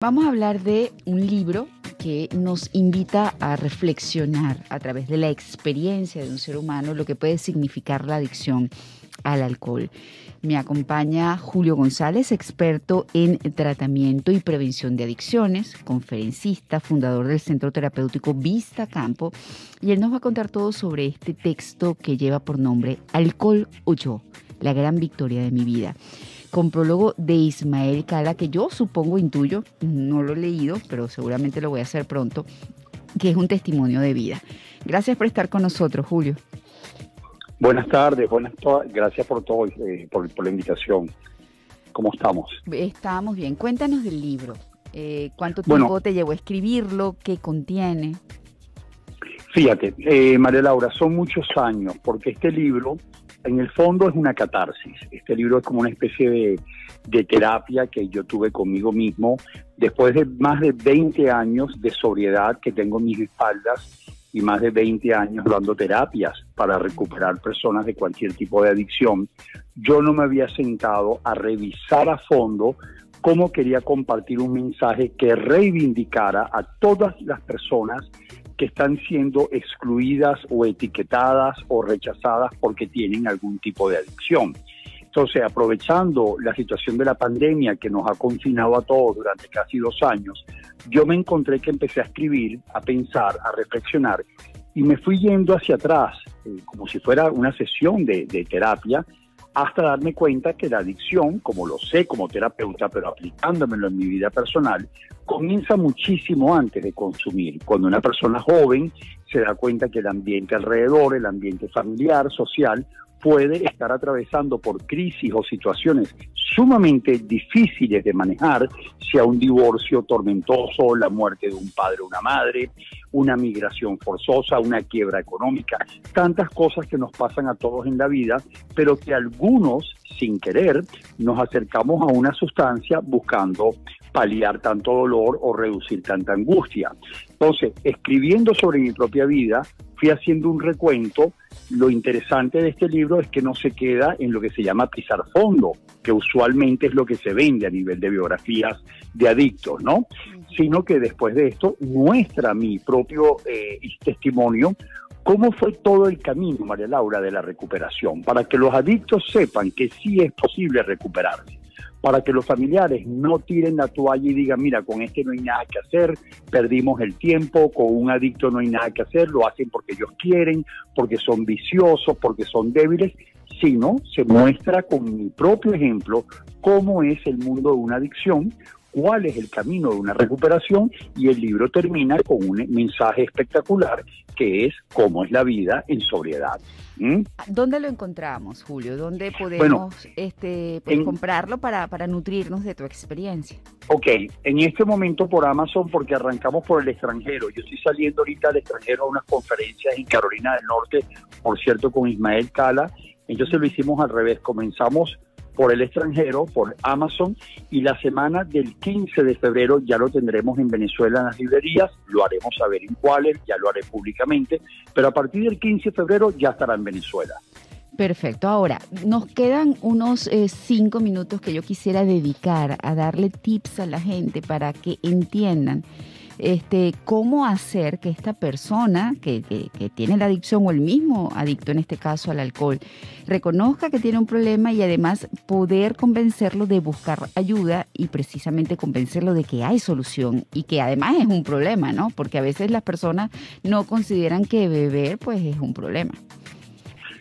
Vamos a hablar de un libro que nos invita a reflexionar a través de la experiencia de un ser humano lo que puede significar la adicción al alcohol. Me acompaña Julio González, experto en tratamiento y prevención de adicciones, conferencista, fundador del Centro Terapéutico Vista Campo, y él nos va a contar todo sobre este texto que lleva por nombre Alcohol o yo, la gran victoria de mi vida con prólogo de Ismael Cala, que yo supongo, intuyo, no lo he leído, pero seguramente lo voy a hacer pronto, que es un testimonio de vida. Gracias por estar con nosotros, Julio. Buenas tardes, buenas gracias por todo, eh, por, la invitación. ¿Cómo estamos? Estamos bien. Cuéntanos del libro. Eh, ¿Cuánto tiempo te llevó a escribirlo? ¿Qué contiene? Fíjate, eh, María Laura, son muchos años, porque este libro en el fondo es una catarsis. Este libro es como una especie de, terapia que yo tuve conmigo mismo después de más de 20 años de sobriedad que tengo en mis espaldas y más de 20 años dando terapias para recuperar personas de cualquier tipo de adicción. Yo no me había sentado a revisar a fondo cómo quería compartir un mensaje que reivindicara a todas las personas que están siendo excluidas o etiquetadas o rechazadas porque tienen algún tipo de adicción. Entonces, aprovechando la situación de la pandemia que nos ha confinado a todos durante casi dos años, yo me encontré que empecé a escribir, a pensar, a reflexionar y me fui yendo hacia atrás, eh, como si fuera una sesión de, de terapia, hasta darme cuenta que la adicción, como lo sé como terapeuta, pero aplicándomelo en mi vida personal, comienza muchísimo antes de consumir. Cuando una persona joven se da cuenta que el ambiente alrededor, el ambiente familiar, social, puede estar atravesando por crisis o situaciones sumamente difíciles de manejar, sea un divorcio tormentoso, la muerte de un padre o una madre, una migración forzosa, una quiebra económica, tantas cosas que nos pasan a todos en la vida, pero que algunos, sin querer, nos acercamos a una sustancia buscando paliar tanto dolor o reducir tanta angustia. Entonces, escribiendo sobre mi propia vida, fui haciendo un recuento. Lo interesante de este libro es que no se queda en lo que se llama pisar fondo, que usualmente es lo que se vende a nivel de biografías de adictos, ¿no? Sino que después de esto muestra mi propio eh, testimonio cómo fue todo el camino, María Laura, de la recuperación, para que los adictos sepan que sí es posible recuperarse. Para que los familiares no tiren la toalla y digan, mira, con este no hay nada que hacer, perdimos el tiempo, con un adicto no hay nada que hacer, lo hacen porque ellos quieren, porque son viciosos, porque son débiles, sino se muestra con mi propio ejemplo cómo es el mundo de una adicción, cuál es el camino de una recuperación y el libro termina con un mensaje espectacular que es cómo es la vida en sobriedad. ¿Mm? ¿Dónde lo encontramos, Julio? ¿Dónde podemos este, pues, comprarlo para, para nutrirnos de tu experiencia? Ok, en este momento por Amazon porque arrancamos por el extranjero. Yo estoy saliendo ahorita al extranjero a unas conferencias en Carolina del Norte, por cierto, con Ismael Cala. Entonces lo hicimos al revés. Comenzamos por el extranjero, por Amazon, y la semana del 15 de febrero ya lo tendremos en Venezuela en las librerías, lo haremos saber en cuáles, ya lo haré públicamente, pero a partir del 15 de febrero ya estará en Venezuela. Perfecto. Ahora, nos quedan unos eh, cinco minutos que yo quisiera dedicar a darle tips a la gente para que entiendan este, cómo hacer que esta persona que, tiene la adicción o el mismo adicto en este caso al alcohol reconozca que tiene un problema y además poder convencerlo de buscar ayuda y precisamente convencerlo de que hay solución y que además es un problema, ¿no? Porque a veces las personas no consideran que beber pues es un problema.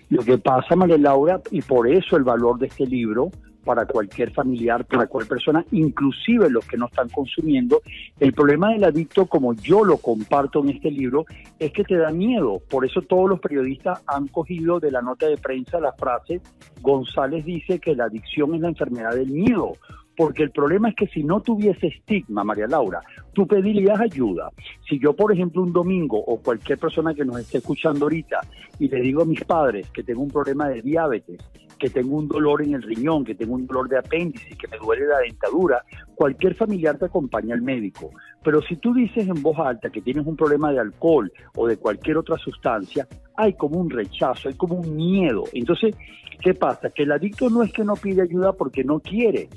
Lo que pasa, María Laura, y por eso el valor de este libro, para cualquier familiar, para cualquier persona, inclusive los que no están consumiendo. El problema del adicto, como yo lo comparto en este libro, es que te da miedo. Por eso todos los periodistas han cogido de la nota de prensa la frase, González dice que la adicción es la enfermedad del miedo porque el problema es que si no tuviese estigma, María Laura, tú pedirías ayuda. Si yo, por ejemplo, un domingo o cualquier persona que nos esté escuchando ahorita y le digo a mis padres que tengo un problema de diabetes, que tengo un dolor en el riñón, que tengo un dolor de apéndice, que me duele la dentadura, cualquier familiar te acompaña al médico. Pero si tú dices en voz alta que tienes un problema de alcohol o de cualquier otra sustancia, hay como un rechazo, hay como un miedo. Entonces, ¿qué pasa? Que el adicto no es que no pide ayuda porque no quiere,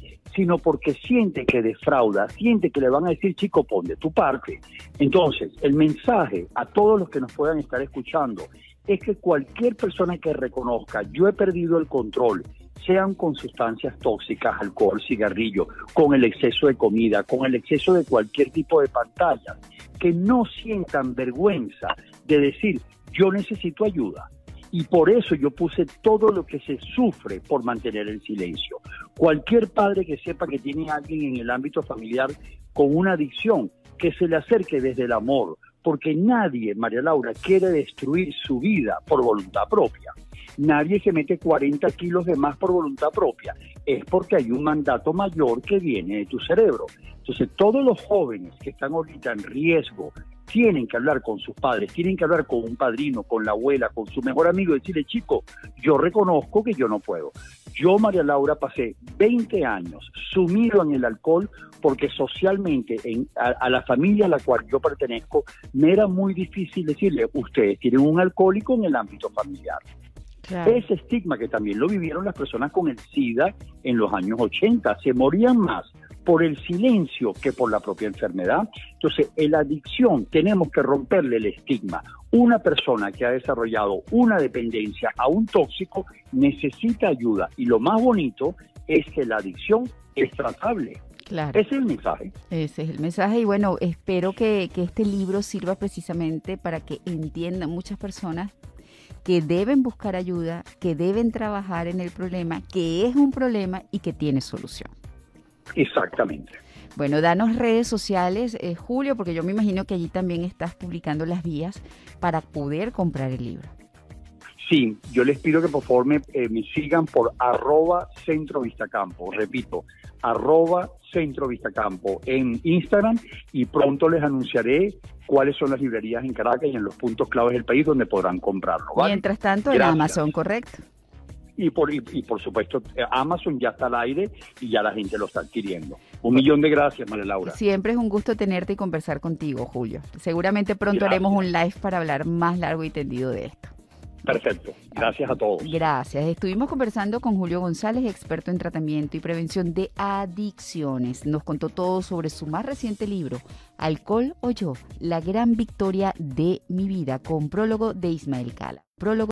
sino porque siente que defrauda, siente que le van a decir, chico, pon de tu parte. Entonces, el mensaje a todos los que nos puedan estar escuchando es que cualquier persona que reconozca, yo he perdido el control, sean con sustancias tóxicas, alcohol, cigarrillo, con el exceso de comida, con el exceso de cualquier tipo de pantalla, que no sientan vergüenza de decir, yo necesito ayuda. Y por eso yo puse todo lo que se sufre por mantener el silencio. Cualquier padre que sepa que tiene alguien en el ámbito familiar con una adicción, que se le acerque desde el amor, porque nadie, María Laura, quiere destruir su vida por voluntad propia. Nadie se mete 40 kilos de más por voluntad propia. Es porque hay un mandato mayor que viene de tu cerebro. Entonces, todos los jóvenes que están ahorita en riesgo tienen que hablar con sus padres, tienen que hablar con un padrino, con la abuela, con su mejor amigo, y decirle, chico, yo reconozco que yo no puedo. Yo, María Laura, pasé 20 años sumido en el alcohol porque socialmente en, a, la familia a la cual yo pertenezco me era muy difícil decirle, ustedes tienen un alcohólico en el ámbito familiar. Ese estigma que también lo vivieron las personas con el SIDA en los años 80, se morían más por el silencio que por la propia enfermedad. Entonces, en la adicción tenemos que romperle el estigma. Una persona que ha desarrollado una dependencia a un tóxico necesita ayuda y lo más bonito es que la adicción es tratable. Claro. Ese es el mensaje. Ese es el mensaje y bueno, espero que, que este libro sirva precisamente para que entiendan muchas personas que deben buscar ayuda, que deben trabajar en el problema, que es un problema y que tiene solución. Exactamente. Bueno, danos redes sociales, eh, Julio, porque yo me imagino que allí también estás publicando las vías para poder comprar el libro. Sí, yo les pido que por favor me, eh, sigan por arroba Centro Vistacampo, repito, arroba Centro Vistacampo en Instagram y pronto les anunciaré cuáles son las librerías en Caracas y en los puntos claves del país donde podrán comprarlo. Mientras tanto, en Amazon, ¿correcto? Y por, y, por supuesto eh, Amazon ya está al aire y ya la gente lo está adquiriendo. Un millón de gracias, María Laura. Siempre es un gusto tenerte y conversar contigo, Julio. Seguramente pronto haremos un live para hablar más largo y tendido de esto. Perfecto. Gracias a todos. Gracias. Estuvimos conversando con Julio González, experto en tratamiento y prevención de adicciones. Nos contó todo sobre su más reciente libro, Alcohol o yo, la gran victoria de mi vida, con prólogo de Ismael Cala. Prólogo